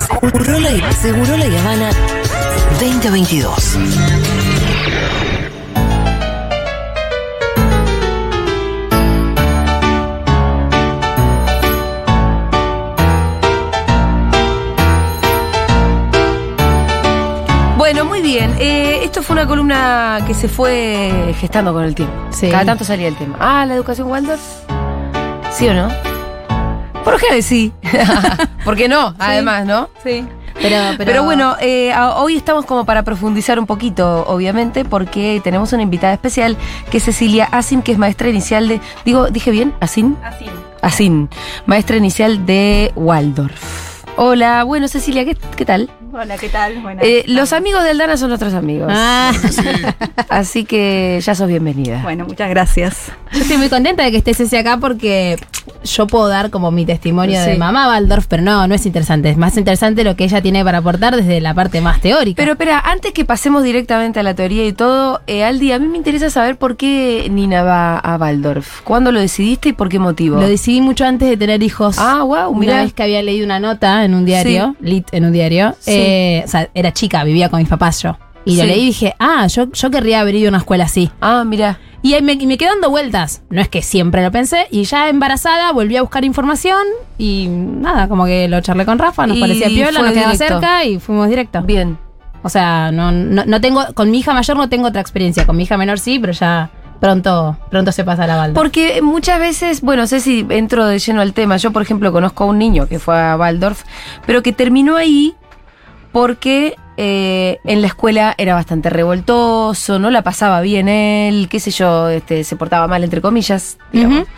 Seguro la, Seguro la Habana 2022. Bueno, muy bien. Eh, esto fue una columna que se fue gestando con el tiempo. Sí. Cada tanto salía el tema. Ah, la educación Waldorf. ¿Sí o no? Por qué sí. ¿Por qué no? Además, ¿no? Sí. Pero, pero, Pero, bueno, eh, hoy estamos como para profundizar un poquito, obviamente, porque tenemos una invitada especial que es Cecilia Asin, que es maestra inicial de. Digo, ¿dije bien? ¿Asin? Así. Asin, maestra inicial de Waldorf. Hola, bueno, Cecilia, ¿qué, qué tal? Hola, ¿qué tal? Bueno, Eh, los amigos de Aldana son nuestros amigos. Ah, Así que ya sos bienvenida. bueno, muchas gracias. Yo estoy muy contenta de que estés ese acá porque yo puedo dar como mi testimonio Sí. de mamá Waldorf, pero no, no es interesante. Es más interesante lo que ella tiene para aportar desde la parte más teórica. Pero espera, antes que pasemos directamente a la teoría y todo, eh, Aldi, a mí me interesa saber por qué Nina va a Waldorf. ¿Cuándo lo decidiste y por qué motivo? lo decidí mucho antes de tener hijos. Ah, wow, Una mira. vez que había leído una nota en un diario, lit en un diario, Sí. Eh, o sea, era chica, vivía con mis papás yo. Y lo Sí. leí y dije, ah, yo, yo querría haber ido a una escuela así. Ah, mira. Y me, me quedé dando vueltas. No es que siempre lo pensé. Y ya embarazada volví a buscar información. Y nada, como que lo charlé con Rafa, nos Y parecía piola, nos quedaba directo. cerca y fuimos directo. Bien. O sea, no, no, no tengo, con mi hija mayor no tengo otra experiencia. Con mi hija menor sí, pero ya pronto, pronto se pasa la balda. Porque muchas veces, bueno, sé si entro de lleno al tema. Yo, por ejemplo, conozco a un niño que fue a Waldorf, pero que terminó ahí porque eh, en la escuela era bastante revoltoso, no la pasaba bien él, qué sé yo, este, se portaba mal, entre comillas, digamos.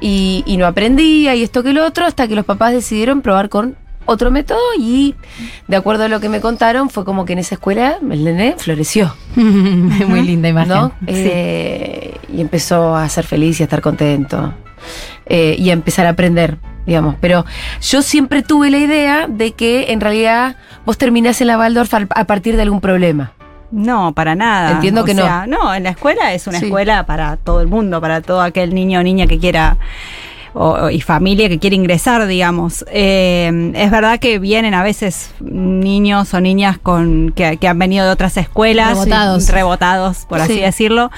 Y, y no aprendía y esto que lo otro, hasta que los papás decidieron probar con otro método y de acuerdo a lo que me contaron fue como que en esa escuela el nene floreció. Muy linda imagen. ¿no? Sí. Eh, y empezó a ser feliz y a estar contento. Eh, y a empezar a aprender, digamos. Pero yo siempre tuve la idea de que en realidad vos terminás en la Waldorf al- a partir de algún problema. No, para nada. Entiendo O que no. sea, no. en la escuela es una Sí. escuela para todo el mundo, para todo aquel niño o niña que quiera o- y familia que quiere ingresar, digamos. Eh, es verdad que vienen a veces niños o niñas con que, que han venido de otras escuelas, Rebotados. rebotados, por así Sí. decirlo.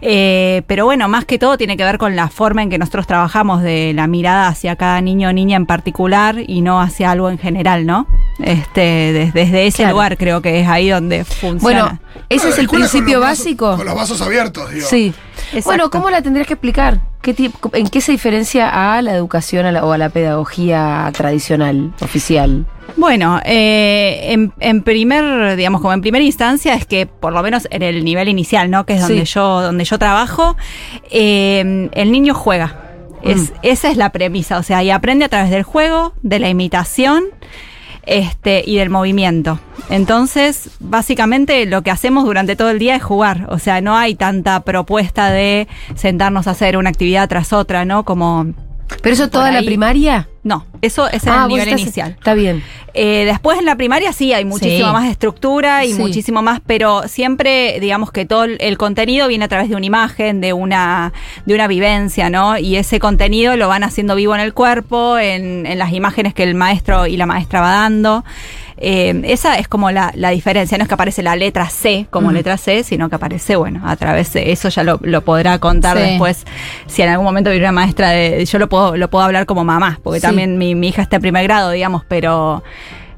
Eh, pero bueno, más que todo tiene que ver con la forma en que nosotros trabajamos de la mirada hacia cada niño o niña en particular y no hacia algo en general, ¿no? Este, des- desde ese Claro. lugar creo que es ahí donde funciona. Bueno, ese es el con principio vasos- básico. Con los vasos abiertos, digo. Sí. Exacto. Bueno, ¿cómo la tendrías que explicar? ¿Qué tipo, ¿En qué se diferencia a la educación a la- o a la pedagogía tradicional, oficial? Bueno, eh, en, en primer, digamos, como en primera instancia es que por lo menos en el nivel inicial, ¿no? Que es donde Sí. yo, donde yo trabajo, eh, el niño juega. Es, Mm. Esa es la premisa, o sea, y aprende a través del juego, de la imitación. Este, y del movimiento. Entonces, básicamente lo que hacemos durante todo el día es jugar. O sea, no hay tanta propuesta de sentarnos a hacer una actividad tras otra, ¿no? Como. ¿Pero eso toda la ahí. primaria? No, eso es Ah, el nivel estás- inicial. Está bien. Eh, después en la primaria sí hay muchísima Sí. más estructura y Sí. muchísimo más, pero siempre digamos que todo el el contenido viene a través de una imagen, de una, de una vivencia, ¿no? Y ese contenido lo van haciendo vivo en el cuerpo, en, en las imágenes que el maestro y la maestra va dando. Eh, esa es como la, la diferencia, no es que aparece la letra C como letra C, sino que aparece, bueno, a través de eso ya lo, lo podrá contar Sí. después. Si en algún momento viene una maestra de. Yo lo puedo, lo puedo hablar como mamá, porque Sí. también mi, mi hija está en primer grado, digamos, pero.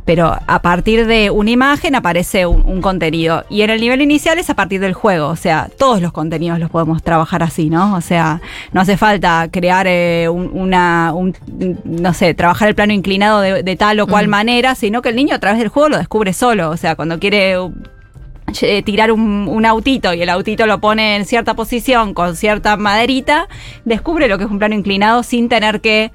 Pero a partir de una imagen aparece un, un contenido. Y en el nivel inicial es a partir del juego. O sea, todos los contenidos los podemos trabajar así, ¿no? O sea, no hace falta crear eh, un- una, un- no sé, trabajar el plano inclinado de, de tal o cual manera, sino que el niño a través del juego lo descubre solo. O sea, cuando quiere eh, tirar un, un autito y el autito lo pone en cierta posición con cierta maderita, descubre lo que es un plano inclinado sin tener que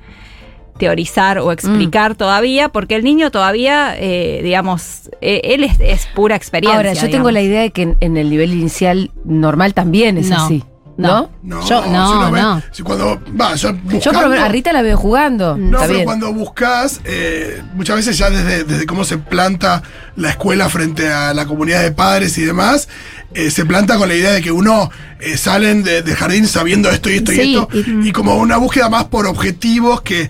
teorizar o explicar todavía, porque el niño todavía, eh, digamos, eh, él es, es pura experiencia. Ahora, yo tengo la idea de que en, en el nivel inicial normal también es No. así. ¿No? No. Yo- no, si no. si cuando, va, yo Yo por lo buscando- menos a Rita la veo jugando. No, Está pero bien. cuando buscas, eh, muchas veces ya desde, desde cómo se planta la escuela frente a la comunidad de padres y demás, eh, se planta con la idea de que uno eh, salen de- del jardín sabiendo esto y esto y esto, y, como una búsqueda más por objetivos que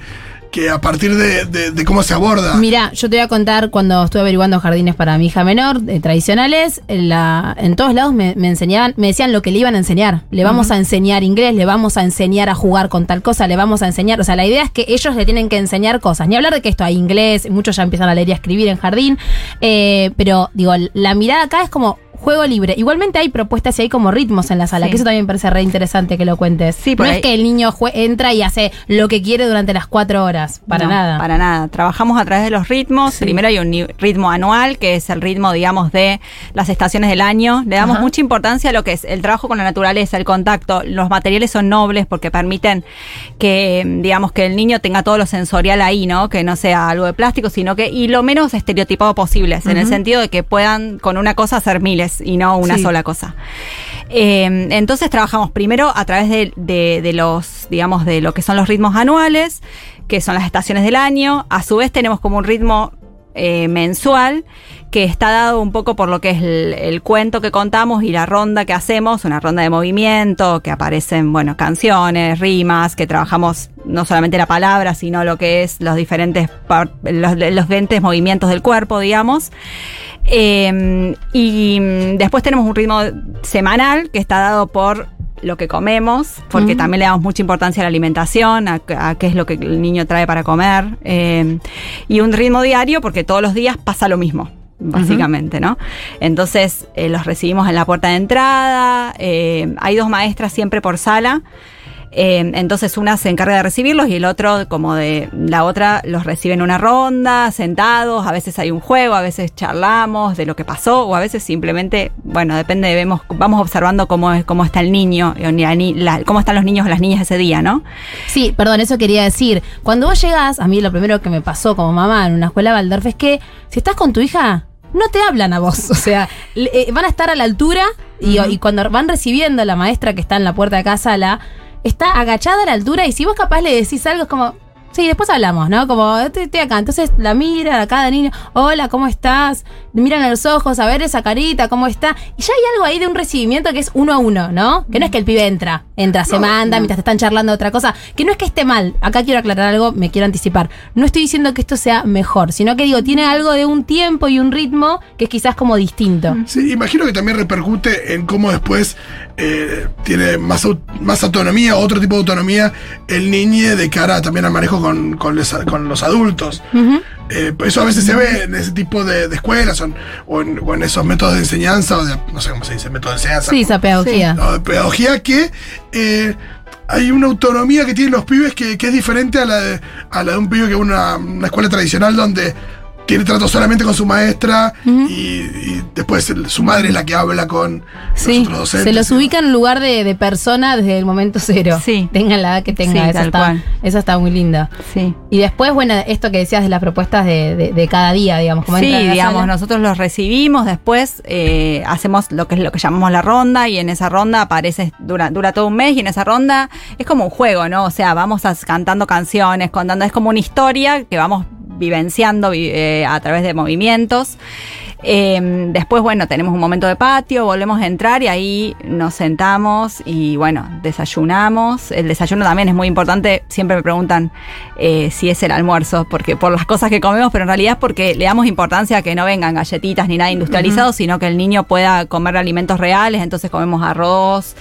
que a partir de, de- de cómo se aborda. Mira, yo te voy a contar cuando estuve averiguando jardines para mi hija menor, eh, tradicionales, en, la, en todos lados me, me enseñaban, me decían lo que le iban a enseñar. Le vamos a enseñar inglés, le vamos a enseñar a jugar con tal cosa, le vamos a enseñar. O sea, la idea es que ellos le tienen que enseñar cosas. Ni hablar de que esto hay inglés, muchos ya empiezan a leer y a escribir en jardín. eh, pero digo, la mirada acá es como juego libre. Igualmente hay propuestas y hay como ritmos en la sala, Sí. que eso también me parece re interesante que lo cuentes. Sí, no ahí- es que el niño entra y hace lo que quiere durante las cuatro horas. Para No, nada. Para nada. Trabajamos a través de los ritmos. Primero hay un ritmo anual, que es el ritmo, digamos, de las estaciones del año. Le damos Ajá. mucha importancia a lo que es el trabajo con la naturaleza, el contacto. Los materiales son nobles porque permiten que, digamos, que el niño tenga todo lo sensorial ahí, ¿no? Que no sea algo de plástico, sino que, y lo menos estereotipado posible, en el sentido de que puedan con una cosa hacer miles y no una Sí. sola cosa. Eh, entonces trabajamos primero a través de, de- de los, digamos, de lo que son los ritmos anuales, que son las estaciones del año. A su vez tenemos como un ritmo eh, mensual que está dado un poco por lo que es el, el cuento que contamos y la ronda que hacemos, una ronda de movimiento, que aparecen, bueno, canciones, rimas, que trabajamos no solamente la palabra, sino lo que es los diferentes, los, los diferentes movimientos del cuerpo, digamos. Eh, y después tenemos un ritmo semanal que está dado por lo que comemos, porque también le damos mucha importancia a la alimentación, a, a qué es lo que el niño trae para comer, eh, y un ritmo diario porque todos los días pasa lo mismo. Básicamente, ¿no? Entonces eh, los recibimos en la puerta de entrada. eh, hay dos maestras siempre por sala. Eh, entonces una se encarga de recibirlos y el otro, como de la otra, los recibe en una ronda, sentados, a veces hay un juego, a veces charlamos de lo que pasó, o a veces simplemente, bueno, depende, vemos, vamos observando cómo es, cómo está el niño, ni la la- cómo están los niños o las niñas ese día, ¿no? Sí, perdón, eso quería decir. Cuando vos llegás, a mí lo primero que me pasó como mamá en una escuela Waldorf es que si estás con tu hija, no te hablan a vos. O sea, le- eh, van a estar a la altura y, y cuando van recibiendo a la maestra que está en la puerta de casa, la está agachada a la altura y si vos capaz le decís algo es como... Sí, después hablamos, ¿no? Como, estoy, estoy acá. Entonces la mira a cada niño, hola, ¿cómo estás? Miran a los ojos, a ver esa carita, ¿cómo está? Y ya hay algo ahí de un recibimiento que es uno a uno, ¿no? Que no es que el pibe entra, entra, se manda, mientras te están charlando otra cosa. Que no es que esté mal. Acá quiero aclarar algo, me quiero anticipar. No estoy diciendo que esto sea mejor, sino que digo, tiene algo de un tiempo y un ritmo que es quizás como distinto. Sí, imagino que también repercute en cómo después eh, tiene más, más autonomía, otro tipo de autonomía, el niño de cara también al manejo con, con los, con los adultos. Eh, eso a veces se ve en ese tipo de, de escuelas o en, o en- o en esos métodos de enseñanza, o de, no sé cómo se dice, métodos de enseñanza. Sí, esa pedagogía. No, de pedagogía que eh, hay una autonomía que tienen los pibes que, que es diferente a la, de, a la de un pibe que una, una escuela tradicional donde tiene trato solamente con su maestra y, y después el- su madre es la que habla con Sí, los otros docentes. se los ubica en un lugar de, de persona desde el momento cero. Sí. Tengan la edad que tenga. Sí, eso, tal está, muy lindo. Sí. Y después, bueno, esto que decías de las propuestas de, de- de cada día, digamos, como Sí, digamos, sala. nosotros los recibimos, después eh, hacemos lo que es lo que llamamos la ronda y en esa ronda aparece, dura, dura todo un mes y en esa ronda es como un juego, ¿no? O sea, vamos a- cantando canciones, contando, es como una historia que vamos vivenciando vi- eh, a través de movimientos. Eh, después, bueno, tenemos un momento de patio, volvemos a entrar y ahí nos sentamos y bueno, desayunamos. El desayuno también es muy importante. Siempre me preguntan eh, si es el almuerzo, porque por las cosas que comemos, pero en realidad es porque le damos importancia a que no vengan galletitas ni nada industrializado, sino que el niño pueda comer alimentos reales. Entonces comemos arroz,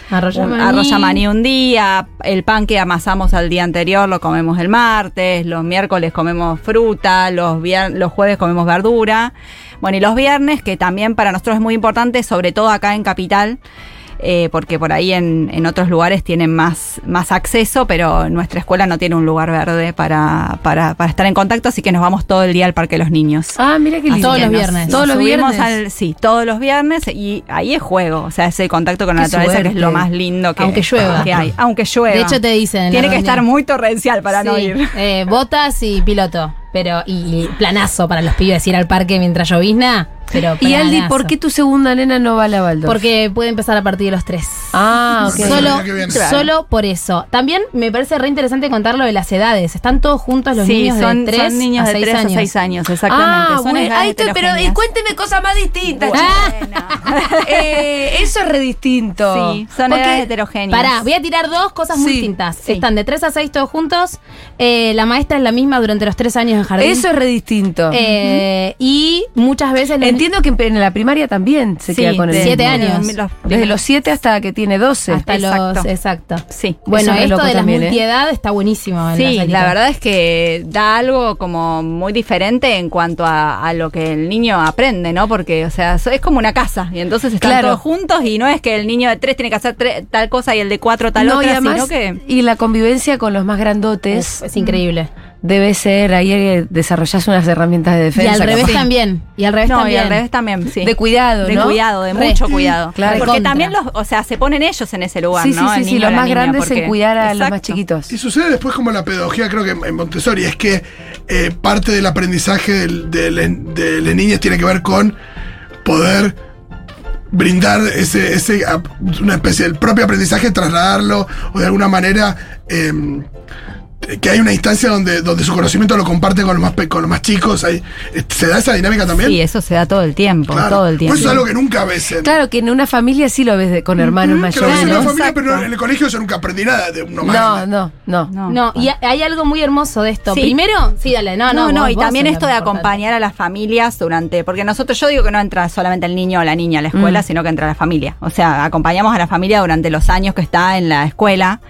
Arroz yamaní un día, el pan que amasamos al día anterior lo comemos el martes, los miércoles comemos fruta, los, los jueves comemos verdura. Bueno, y los viernes, que también para nosotros es muy importante, sobre todo acá en Capital, eh, porque por ahí en, en otros lugares tienen más, más acceso, pero nuestra escuela no tiene un lugar verde para, para, para estar en contacto, así que nos vamos todo el día al Parque de los Niños. Ah, mira Así lindo. Todos que los viernes. Todos los viernes. al- sí, todos los viernes y ahí es juego, o sea, ese contacto con la Qué naturaleza que es lo más lindo que, Aunque llueva. que hay. Aunque llueva. De hecho, te dicen. en Tiene la que estar muy torrencial para no ir. eh, botas y piloto. Pero, y, planazo para los pibes ir al parque mientras llovizna. Pero Y Aldi. ¿por qué tu segunda nena no va a la Waldorf? Porque puede empezar a partir de los tres. Ah, ok. Solo- Solo, por eso. También me parece re interesante contar lo de las edades. Están todos juntos los sí, niños son, de 3 son niños a de 6 3 años. a 6 años, exactamente. Ah, Son bueno, ahí estoy, pero cuénteme cosas más distintas. Bueno. Eh, eso es re distinto. Sí, son Porque- edades heterogéneas. Pará, voy a tirar dos cosas muy Sí, distintas. sí. Están de 3 a 6 todos juntos. Eh, la maestra es la misma durante los 3 años en jardín. Eso es re distinto. Eh, Y muchas veces los- Entiendo que en la primaria también se Sí, queda con el de- Siete mismo. años. los- Desde los 7 hasta que tiene 12. hasta Exacto. los exacto. Sí. Bueno, es esto de la también, ¿eh? multiedad está buenísimo. en Sí, salita. la verdad es que da algo como muy diferente en cuanto a, a lo que el niño aprende, ¿no? Porque, o sea, es como una casa y entonces están Claro. todos juntos y no es que el niño de tres tiene que hacer tre- tal cosa y el de cuatro tal No, otra, y además, sino que... y la convivencia con los más grandotes es increíble. Debe ser, ahí eh, desarrollás unas herramientas de Y defensa. al revés capaz. también. Y al revés No, y también. al revés también, sí. De cuidado, De ¿no? cuidado, de Re. mucho cuidado. Claro. Porque Contra. también los, o sea, se ponen ellos en ese lugar, Sí, sí, ¿no? sí, sí, los más grandes porque- en cuidar a los más chiquitos. Y sucede después como la pedagogía, creo que en Montessori, es que eh, parte del aprendizaje del- de, la- de las niñas tiene que ver con poder brindar ese, ese una especie del propio aprendizaje, trasladarlo o de alguna manera eh, que hay una instancia donde, donde su conocimiento lo comparte con los más, pe- con los más chicos. Hay, ¿Se da esa dinámica también? Sí, eso se da todo el tiempo, Claro. todo el tiempo. Pues eso es algo que nunca ves en, Claro que en una familia sí lo ves de- con hermanos mayores, en ¿no? una familia, pero en el colegio yo nunca aprendí nada de uno más. No, no, no. No. No, y ha- hay algo muy hermoso de esto. Sí. Primero, sí, dale, no, no. No, no, vos- y también esto de importante. acompañar a las familias durante, porque nosotros, yo digo que no entra solamente el niño o la niña a la escuela, Mm. sino que entra la familia. O sea, acompañamos a la familia durante los años que está en la escuela.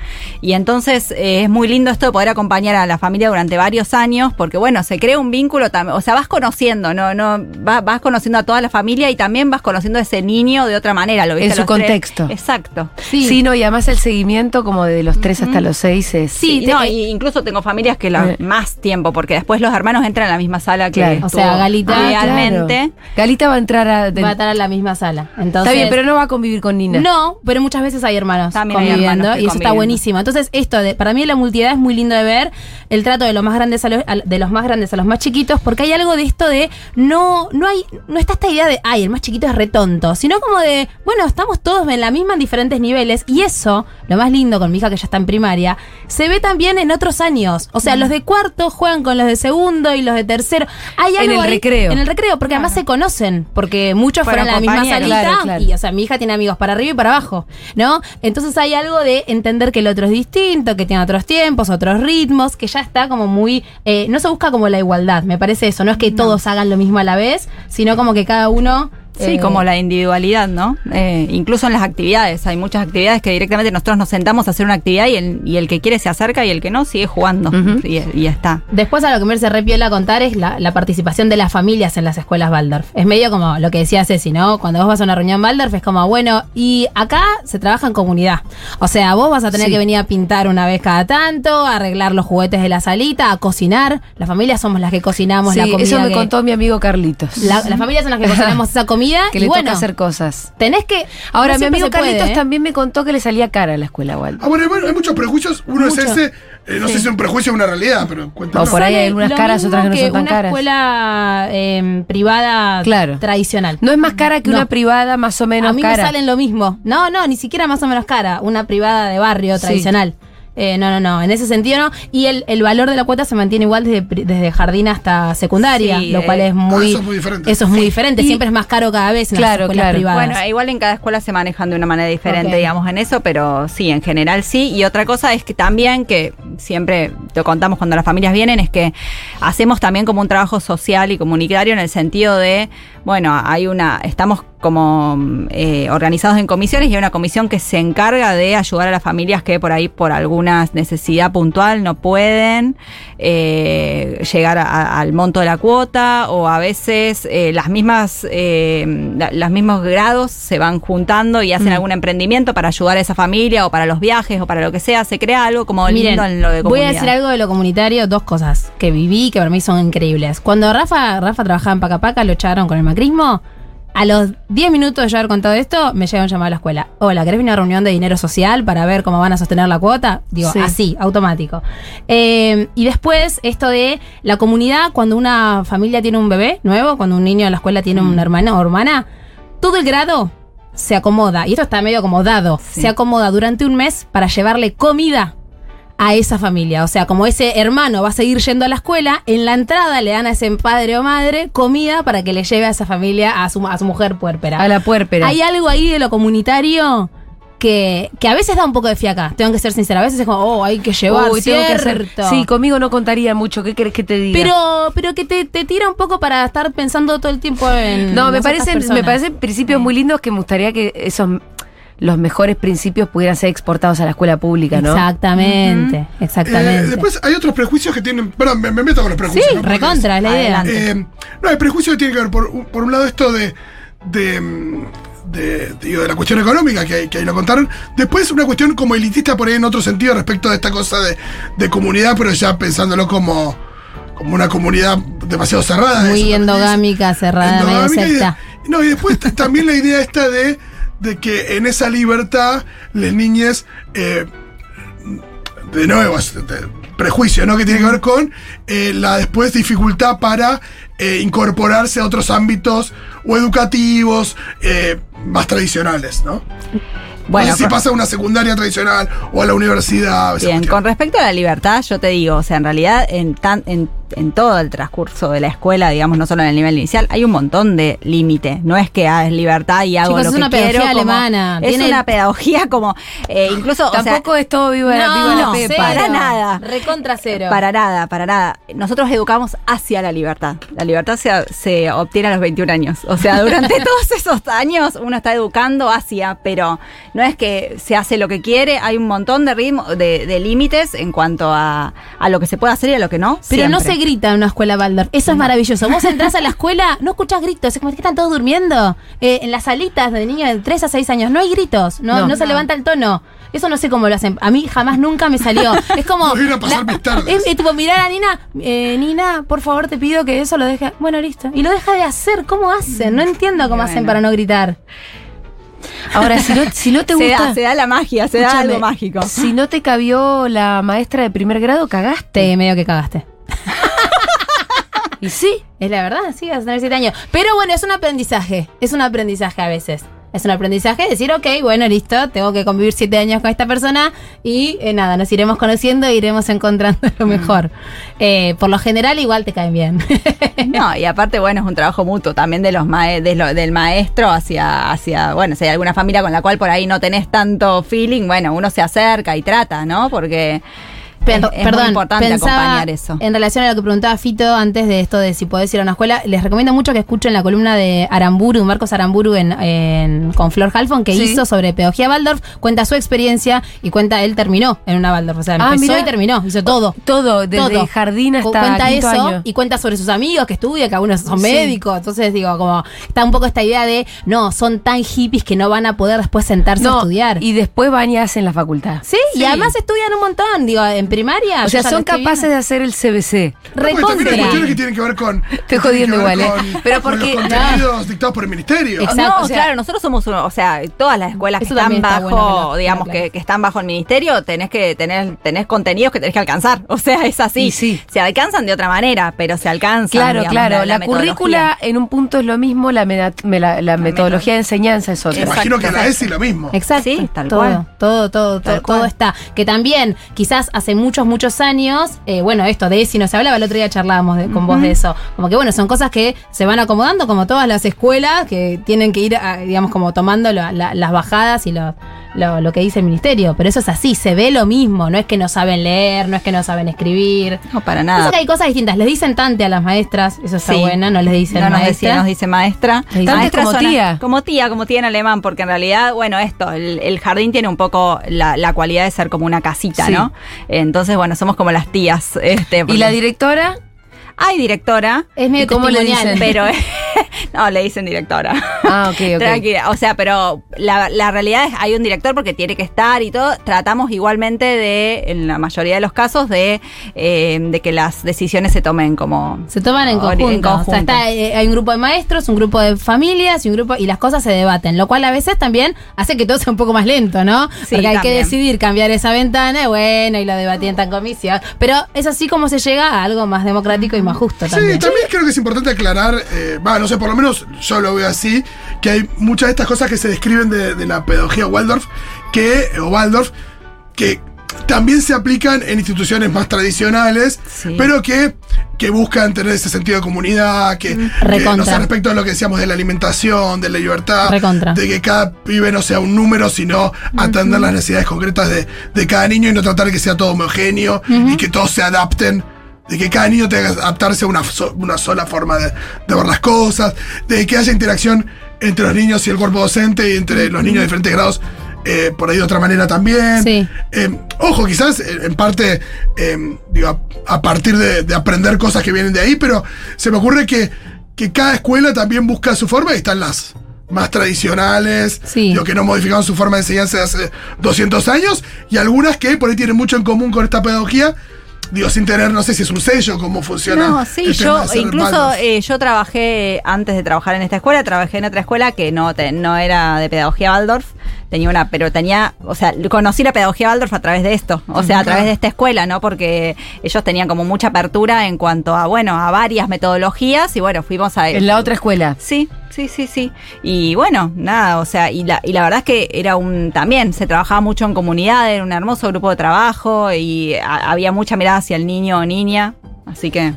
Y entonces eh, es muy lindo esto de poder acompañar a la familia durante varios años, porque bueno, se crea un vínculo también, o sea, vas conociendo, no, no, vas, vas conociendo a toda la familia y también vas conociendo a ese niño de otra manera, lo viste En a su los tres. contexto. Exacto. Sí. Sí. no, y además el seguimiento como de los 3 hasta los 6 es... Sí, te- no, y incluso tengo familias que la, Eh. más tiempo, porque después los hermanos entran a la misma sala que Claro. O sea, Galita- realmente. claro. Galita va a entrar a... Va a estar en la misma sala. Entonces, Está bien, pero no va a convivir con Nina. No, pero muchas veces hay hermanos También hay conviviendo hermanos y eso está buenísimo. Entonces, esto de, para mí la multiedad es muy lindo de ver, el trato de los más grandes a los, a- de los más grandes a los más chiquitos, porque hay algo de esto de no no hay no está esta idea de ay, el más chiquito es retonto, sino como de, bueno, estamos todos en la misma en diferentes niveles y eso, lo más lindo con mi hija que ya está en primaria, se ve también en otros años. O Mm. sea, los de cuarto juegan con los de segundo y los de tercero. Hay En algo el ahí- recreo. En el recreo, porque además se conocen, porque muchos Fueron a la misma salita Claro, claro. y o sea, mi hija tiene amigos para arriba y para abajo, ¿no? Entonces hay algo de entender que el otro es distinto, que tiene otros tiempos, otros ritmos, que ya está como muy... eh, no se busca como la igualdad, me parece eso. No es que todos hagan lo mismo a la vez, sino como que cada uno... Sí, eh, como la individualidad, ¿no? Eh, incluso en las actividades. Hay muchas actividades que directamente nosotros nos sentamos a hacer una actividad y el, y el que quiere se acerca y el que no sigue jugando. Y, y ya está. Después a lo que me hace re piola contar es la, la participación de las familias en las escuelas Waldorf. Es medio como lo que decía Ceci, ¿no? Cuando vos vas a una reunión Waldorf es como, bueno, y acá se trabaja en comunidad. O sea, vos vas a tener Sí. que venir a pintar una vez cada tanto, a arreglar los juguetes de la salita, a cocinar. Las familias somos las que cocinamos Sí, la comida. eso me que- contó mi amigo Carlitos. la- las familias son las que cocinamos esa comida que y le bueno, toca hacer cosas. tenés que... Ahora, no mi amigo puede, Carlitos ¿eh? también me contó que le salía cara a la escuela Waldorf. Ah, bueno, hay, bueno, hay muchos prejuicios. Uno Mucho. es ese, eh, no sé si es un prejuicio o una realidad, pero cuéntanos. O por ahí hay algunas caras, otras que no son tan una caras. escuela eh, privada Claro. tradicional. No es más cara que No. una privada más o menos a mí cara. me salen lo mismo. No, no, ni siquiera más o menos cara. Una privada de barrio Sí. tradicional. Eh, no, no, no. En ese sentido no. Y el, el valor de la cuota se mantiene igual desde, desde jardín hasta secundaria, Sí, lo cual eh, es muy. eso es muy diferente. Eso es muy diferente. Y- Siempre es más caro cada vez en las Claro, escuelas claro. privadas. Bueno, igual en cada escuela se manejan de una manera diferente, digamos, en eso, pero sí, en general sí. Y otra cosa es que también, que siempre lo contamos cuando las familias vienen, es que hacemos también como un trabajo social y comunitario en el sentido de, bueno, hay una, estamos como eh, organizados en comisiones y hay una comisión que se encarga de ayudar a las familias que por ahí por alguna necesidad puntual no pueden eh, llegar a- al monto de la cuota o a veces eh, las mismas eh, la- los mismos grados se van juntando y hacen Mm. algún emprendimiento para ayudar a esa familia o para los viajes o para lo que sea se crea algo como Miren, lindo en lo de voy comunidad. a decir algo de lo comunitario, dos cosas que viví que para mí son increíbles. Cuando Rafa, Rafa trabajaba en Pacapaca, lo echaron con el macrismo. A los 10 minutos de yo haber contado esto, me llega un llamado a la escuela. Hola, ¿querés venir a una reunión de dinero social para ver cómo van a sostener la cuota? Digo, Sí. así, automático. Eh, y después, esto de la comunidad, cuando una familia tiene un bebé nuevo, cuando un niño en la escuela tiene un hermano o hermana, todo el grado se acomoda, y esto está medio acomodado, Sí. se acomoda durante un mes para llevarle comida a esa familia. O sea, como ese hermano va a seguir yendo a la escuela, en la entrada le dan a ese padre o madre comida para que le lleve a esa familia, a su, a su mujer puérpera. A la puérpera. Hay algo ahí de lo comunitario que, que a veces da un poco de fiaca, tengo que ser sincera. A veces es como, oh, hay que llevar, Uy, tengo que hacer-. Sí, conmigo no contaría mucho. ¿Qué querés que te diga? pero, pero que te, te tira un poco para estar pensando todo el tiempo en. No, me parecen, me parecen principios muy lindos que me gustaría que esos los mejores principios pudieran ser exportados a la escuela pública, ¿no? Exactamente, exactamente. Eh, después hay otros prejuicios que tienen. Perdón, me, me meto con los prejuicios. sí, ¿no? Recontra, es la idea. Eh, no, hay prejuicios que tienen que ver, por, un- por un lado, esto de. de, de, digo, de la cuestión económica, que, ahí- que ahí lo contaron. Después, una cuestión como elitista por ahí en otro sentido respecto de esta cosa de, de comunidad, pero ya pensándolo como, como una comunidad demasiado cerrada. eso, Muy ¿no? endogámica, cerrada, medio Endogámica y de- secta. no, y después también la idea esta de, de que en esa libertad las niñas, eh, de nuevo, prejuicio, ¿no? Que tiene que ver con eh, la después dificultad para eh, incorporarse a otros ámbitos o educativos eh, más tradicionales, ¿no? Bueno, no sé si pasa a una secundaria tradicional o a la universidad. Bien, cuestión. con respecto a la libertad, yo te digo, o sea, en realidad en, tan, en, en todo el transcurso de la escuela, digamos, no solo en el nivel inicial, hay un montón de límite. No es que ah, es libertad y hago Chicos, lo es que una quiero. pedagogía como- alemana. Es una pedagogía como, eh, incluso, o sea, Tampoco es todo viva, la- viva la no, pepa. cero. Para nada. Recontra cero. Para nada, para nada. Nosotros educamos hacia la libertad. La libertad se, se obtiene a los 21 años. O sea, durante todos esos años uno está educando hacia, pero no es que se hace lo que quiere, hay un montón de ritmo, de, de límites en cuanto a, a lo que se puede hacer y a lo que no. Pero no se. Grita en una escuela Waldorf. Eso es maravilloso. Vos entras a la escuela, no escuchás gritos. Es como que están todos durmiendo. Eh, en las salitas de niños de 3 a 6 años no hay gritos. No, No. no, se levanta el tono. Eso no sé cómo lo hacen. A mí jamás nunca me salió. Es como. Voy a pasar mis tardes. Es, es tipo mirar a Nina. eh, Nina, por favor, te pido que eso lo deje. Bueno, listo. Y lo deja de hacer. ¿Cómo hacen? No entiendo cómo hacen para no gritar. Ahora, si no, si no te Se gusta. da, se da la magia, se da algo mágico. Si no te cabió la maestra de primer grado, cagaste. Te medio que cagaste. Y sí. Es la verdad, sí, vas a tener 7 años. Pero bueno, es un aprendizaje. Es un aprendizaje a veces. Es un aprendizaje decir, ok, bueno, listo, tengo que convivir 7 años con esta persona y eh, nada, nos iremos conociendo e iremos encontrando lo mejor. Eh, por lo general, igual te caen bien. No, y aparte, bueno, es un trabajo mutuo también de los mae- de lo- del maestro hacia, hacia, bueno, si hay alguna familia con la cual por ahí no tenés tanto feeling, bueno, uno se acerca y trata, ¿no? Porque Es, es Perdón, muy importante pensaba acompañar eso. En relación a lo que preguntaba Fito antes de esto de si podés ir a una escuela, les recomiendo mucho que escuchen la columna de Aramburu, Marcos Aramburu en, en- con Flor Halfon, que Sí. hizo sobre pedagogía Waldorf, cuenta su experiencia y cuenta, él terminó en una Waldorf, o sea, Ah, empezó mirá. y terminó, hizo todo. Todo, desde Todo. jardín hasta cuenta eso año. y cuenta sobre sus amigos que estudian, que algunos son Sí. médicos. Entonces, digo, como está un poco esta idea de no, son tan hippies que no van a poder después sentarse a estudiar. y después van y hacen la facultad. sí, y además estudian un montón, digo, en primaria. O sea, son capaces viendo. de hacer el CBC. Recontra. cuestiones que tienen que ver con. Estoy jodiendo igual, ¿eh? con- Pero con porque- los contenidos dictados por el ministerio. Exacto. no, o sea- claro, nosotros somos, uno- o sea, todas las escuelas que están bajo, bueno digamos, que lo que, que están bajo el ministerio, tenés que tener, tenés contenidos que tenés que alcanzar. O sea, es así. Sí. Se alcanzan de otra manera, pero se alcanzan. Claro, digamos, claro. La, currícula en un punto es lo mismo, la, meda- me- la, la metodología de enseñanza es otra. Imagino que la ESI lo mismo. Exacto. Sí, tal todo, cual. Todo, todo, todo, todo está. Que también, quizás hace muchos, muchos años, eh, bueno, esto de ESI no se hablaba, el otro día charlábamos de- con vos de eso. Como que bueno, son cosas que se van acomodando, como todas las escuelas, que tienen que ir, a, digamos, como tomando la- la- las bajadas y lo, lo, lo que dice el ministerio. Pero eso es así, se ve lo mismo. No es que no saben leer, no es que no saben escribir. No, para nada. que hay cosas distintas. Les dicen tante a las maestras, eso está Sí. bueno, no les dicen no nos, maestra. decía, nos dice maestra. Le dice, Maestra "Ah, es como suena- tía". Como tía, como tía en alemán, porque en realidad, bueno, esto, el, el jardín tiene un poco la, la cualidad de ser como una casita, Sí. ¿no? Entonces, bueno, somos como las tías. Este, ¿Y la directora? Hay directora, Es medio ¿Y cómo le dicen? pero No, le dicen directora. Ah, ok, ok. Tranquila, o sea, pero la, la realidad es hay un director porque tiene que estar y todo. Tratamos igualmente de, en la mayoría de los casos, de, eh, de que las decisiones se tomen como... Se toman en conjunto. en conjunto. O sea, está, eh, hay un grupo de maestros, un grupo de familias y un grupo y las cosas se debaten, lo cual a veces también hace que todo sea un poco más lento, ¿no? Sí, Porque hay que también. decidir cambiar esa ventana, y bueno, y lo debatían en comisión. Pero es así como se llega a algo más democrático y más justo Sí, también. también creo que es importante aclarar, eh, va, no sé, por lo menos yo lo veo así, que hay muchas de estas cosas que se describen de, de la pedagogía Waldorf, que, o Waldorf, que también se aplican en instituciones más tradicionales, Sí. pero que, que buscan tener ese sentido de comunidad, que, que, no respecto a lo que decíamos de la alimentación, de la libertad, Recontra. de que cada pibe no sea un número, sino atender las necesidades concretas de, de cada niño y no tratar de que sea todo homogéneo y que todos se adapten. De que cada niño tenga que adaptarse a una, so- una sola forma de, de ver las cosas, de que haya interacción entre los niños y el cuerpo docente y entre los niños de diferentes grados, eh, por ahí de otra manera también. Sí. Eh, ojo, quizás eh, en parte, eh, digo, a, a partir de, de aprender cosas que vienen de ahí, pero se me ocurre que, que cada escuela también busca su forma y están las más tradicionales, Sí. digo, que no modificaron su forma de enseñanza de hace 200 años, y algunas que por ahí tienen mucho en común con esta pedagogía, digo, sin tener, no sé si es un sello, cómo funciona. No, sí, yo incluso eh, yo trabajé antes de trabajar en esta escuela, trabajé en otra escuela que no te- no era de pedagogía Waldorf, tenía una, pero tenía, o sea, conocí la pedagogía Waldorf a través de esto, o sea, a través de esta escuela, ¿no? Porque ellos tenían como mucha apertura en cuanto a, bueno, a varias metodologías y bueno, fuimos a En la otra escuela. Sí, sí, sí, sí. Y bueno, nada, o sea, y la, y la verdad es que era un, también se trabajaba mucho en comunidad, era un hermoso grupo de trabajo y a- había mucha mirada hacia el niño o niña, así que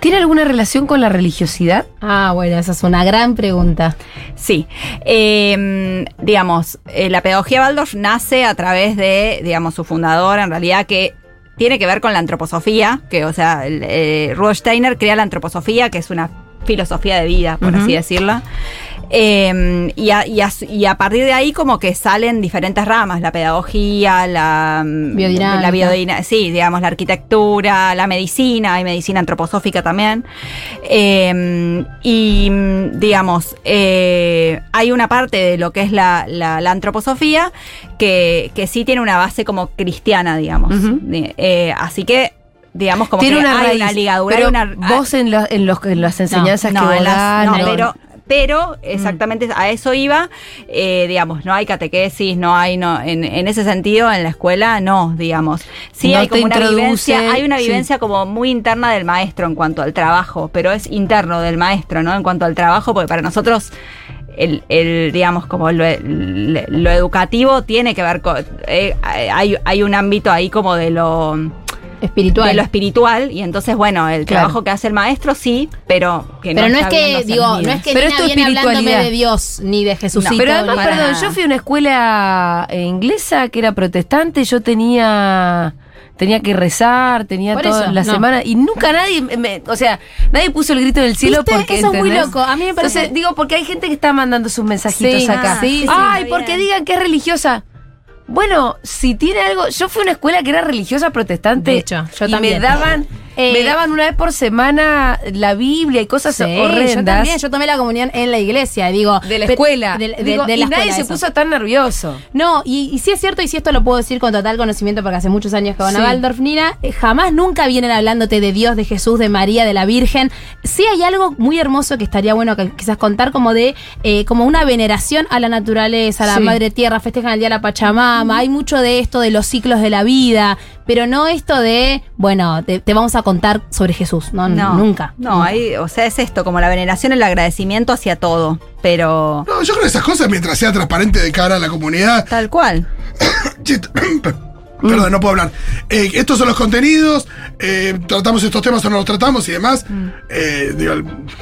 ¿Tiene alguna relación con la religiosidad? Ah, bueno, esa es una gran pregunta. sí. Eh, digamos, eh, la pedagogía Waldorf nace a través de, digamos, su fundador, en realidad que tiene que ver con la antroposofía, que, o sea, el, eh, Rudolf Steiner crea la antroposofía, que es una filosofía de vida, por así decirlo. Eh, y, a, y a- y a partir de ahí como que salen diferentes ramas, la pedagogía, la mm, Biodinámica. la biodina- sí, digamos, la arquitectura, la medicina, hay medicina antroposófica también. Eh, y mm, digamos, eh, hay una parte de lo que es la, la- la antroposofía que, que sí tiene una base como cristiana, digamos. Eh, así que, digamos, como Tiene que una hay raíz. una ligadura. pero hay una, vos en, la- en los, en las enseñanzas no, que vos en las- das, no, no. pero pero exactamente a eso iba eh, digamos no hay catequesis no hay no en, en ese sentido en la escuela no digamos sí No hay como una vivencia hay una sí. vivencia como muy interna del maestro en cuanto al trabajo pero es interno del maestro no en cuanto al trabajo porque para nosotros el, el, digamos, como lo, lo educativo tiene que ver con. eh, hay, hay un ámbito ahí como de lo Espiritual. de lo espiritual y entonces bueno el Claro. trabajo que hace el maestro sí pero que Pero no es que, digo, no es que Pero Nina viene hablándome de Dios ni de Jesucito. Pero además, para perdón, yo fui a una escuela eh, inglesa que era protestante, yo tenía tenía que rezar, tenía Por toda eso, la no. semana y nunca nadie, me- o sea, nadie puso el grito en el cielo ¿Viste? porque Eso es muy loco. A mí me parece- Entonces, digo porque hay gente que está mandando sus mensajitos Sí, acá. ah, sí, sí, Ay, porque digan que es religiosa. Bueno, si tiene algo, yo fui a una escuela que era religiosa protestante De hecho, yo y también. me daban Eh, me daban una vez por semana la Biblia y cosas Sí, horrendas. yo también, yo tomé la comunión en la iglesia, digo. de la escuela. de- de- Digo, de y nadie se puso tan nervioso. No, y, y sí es cierto, y si esto lo puedo decir con total conocimiento porque hace muchos años que van a. Waldorf, Nina, eh, jamás nunca vienen hablándote de Dios, de Jesús, de María, de la Virgen. Sí hay algo muy hermoso que estaría bueno que quizás contar como de, eh, como una veneración a la naturaleza, a la Sí. Madre Tierra, festejan el Día de la Pachamama, hay mucho de esto de los ciclos de la vida, pero no esto de, bueno, te, te vamos a contar sobre Jesús, no, nunca. no hay o sea es esto como la veneración el agradecimiento hacia todo pero No, yo creo que esas cosas, mientras sea transparente de cara a la comunidad. tal cual Chit, Perdón, no puedo hablar. Eh, estos son los contenidos, eh, tratamos estos temas o no los tratamos y demás. Eh, digo,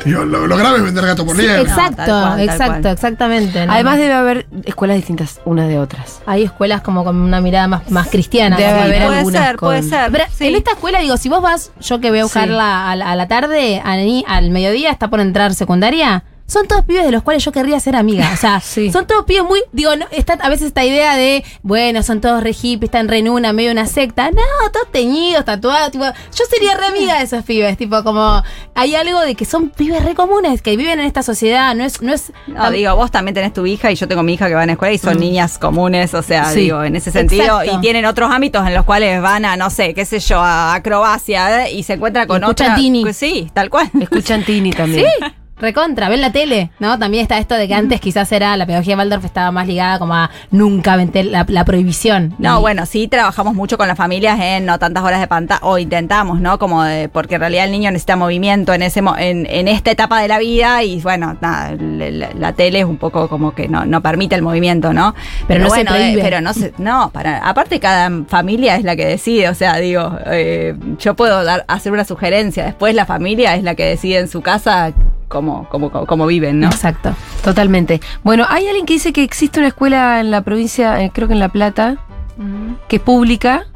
digo, lo, lo grave es vender gato por Sí, liebre. exacto, cual, exacto, exactamente. ¿no? Además debe haber escuelas distintas unas de otras. hay escuelas como con una mirada más, más cristiana. Debe haber puede algunas ser puede ser Pero sí. en esta escuela, digo, si vos vas, yo que voy a buscarla a, la, a la tarde, a ni- al mediodía, está por entrar secundaria. Son todos pibes de los cuales yo querría ser amiga. O sea, Sí. son todos pibes muy. Digo, no, está a veces esta idea de, bueno, son todos re hippies, están re en una, medio una secta. No, todos teñidos, tatuados. Tipo, yo sería re amiga de esos pibes. Tipo, como. Hay algo de que son pibes re comunes, que viven en esta sociedad. No es. No es No, digo, vos también tenés tu hija y yo tengo mi hija que va a la escuela y son niñas comunes, o sea, Sí. digo, en ese sentido, Exacto. y tienen otros ámbitos en los cuales van a, no sé, qué sé yo, a acrobacia ¿eh? y se encuentran con escuchan otra. Tini. Pues sí, tal cual. Escuchan Tini también. Recontra, ven la tele, ¿no? También está esto de que antes quizás era la pedagogía de Waldorf estaba más ligada como a nunca meter la, la prohibición. No, bueno, sí trabajamos mucho con las familias en no tantas horas de pantalla, o intentamos, ¿no? Como de, porque en realidad el niño necesita movimiento en ese en, en esta etapa de la vida y bueno, nada, la, tele es un poco como que no, no permite el movimiento, ¿no? Pero no se bueno, prohíbe. pero no se, no, para, aparte cada familia es la que decide, o sea, digo, eh, yo puedo dar, hacer una sugerencia, después la familia es la que decide en su casa cómo, cómo, cómo, cómo viven, ¿no? Exacto. Totalmente. Bueno, hay alguien que dice que existe una escuela en la provincia, eh, creo que en La Plata, que es pública,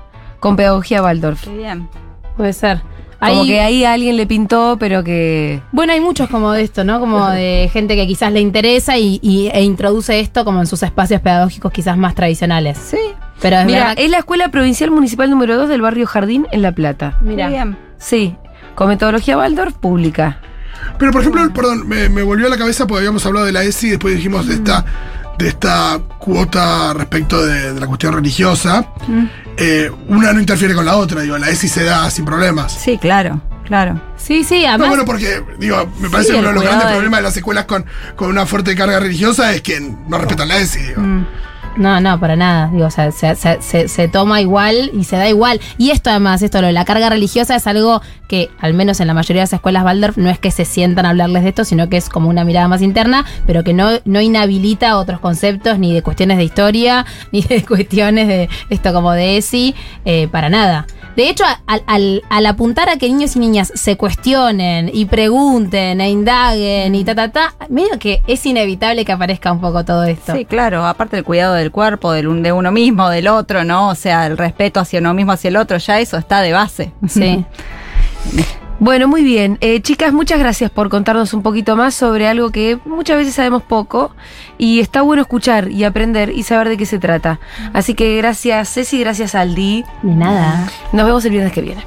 con pedagogía Waldorf. Qué bien. Puede ser. Como Ahí- que ahí alguien le pintó, pero que... Bueno, hay muchos como de esto, ¿no? Como de gente que quizás le interesa y, y- e introduce esto como en sus espacios pedagógicos quizás más tradicionales. Sí, Pero es Mira, verdad es la Escuela Provincial Municipal número 2 del barrio Jardín en La Plata. Mira. qué bien. Sí, con metodología Waldorf pública. Pero por ejemplo, perdón, me, me volvió a la cabeza porque habíamos hablado de la ESI y después dijimos de esta, de esta cuota respecto de, de la cuestión religiosa. Eh, una no interfiere con la otra, digo, la ESI se da sin problemas. Sí, claro, claro. Sí, sí, No, además. bueno, porque, digo, me parece que uno de los grandes de- problemas de las escuelas con, con una fuerte carga religiosa es que no respetan la ESI, digo. No, no, para nada. Digo, o sea, se, toma igual y se da igual. Y esto además, esto lo de la carga religiosa es algo que, al menos en la mayoría de las escuelas Waldorf, no es que se sientan a hablarles de esto, sino que es como una mirada más interna, pero que no, no inhabilita otros conceptos, ni de cuestiones de historia, ni de cuestiones de esto como de ESI, eh, para nada. De hecho, al apuntar a que niños y niñas se cuestionen y pregunten e indaguen y ta, ta, ta, medio que es inevitable que aparezca un poco todo esto. Sí, claro, aparte del cuidado del cuerpo, del, un- de uno mismo, del otro, ¿no? O sea, el respeto hacia uno mismo, hacia el otro, ya eso está de base. Sí. Bueno, muy bien. Eh, chicas, muchas gracias por contarnos un poquito más sobre algo que muchas veces sabemos poco y está bueno escuchar y aprender y saber de qué se trata. Así que gracias Ceci, gracias Aldi. Ni nada. Nos vemos el viernes que viene.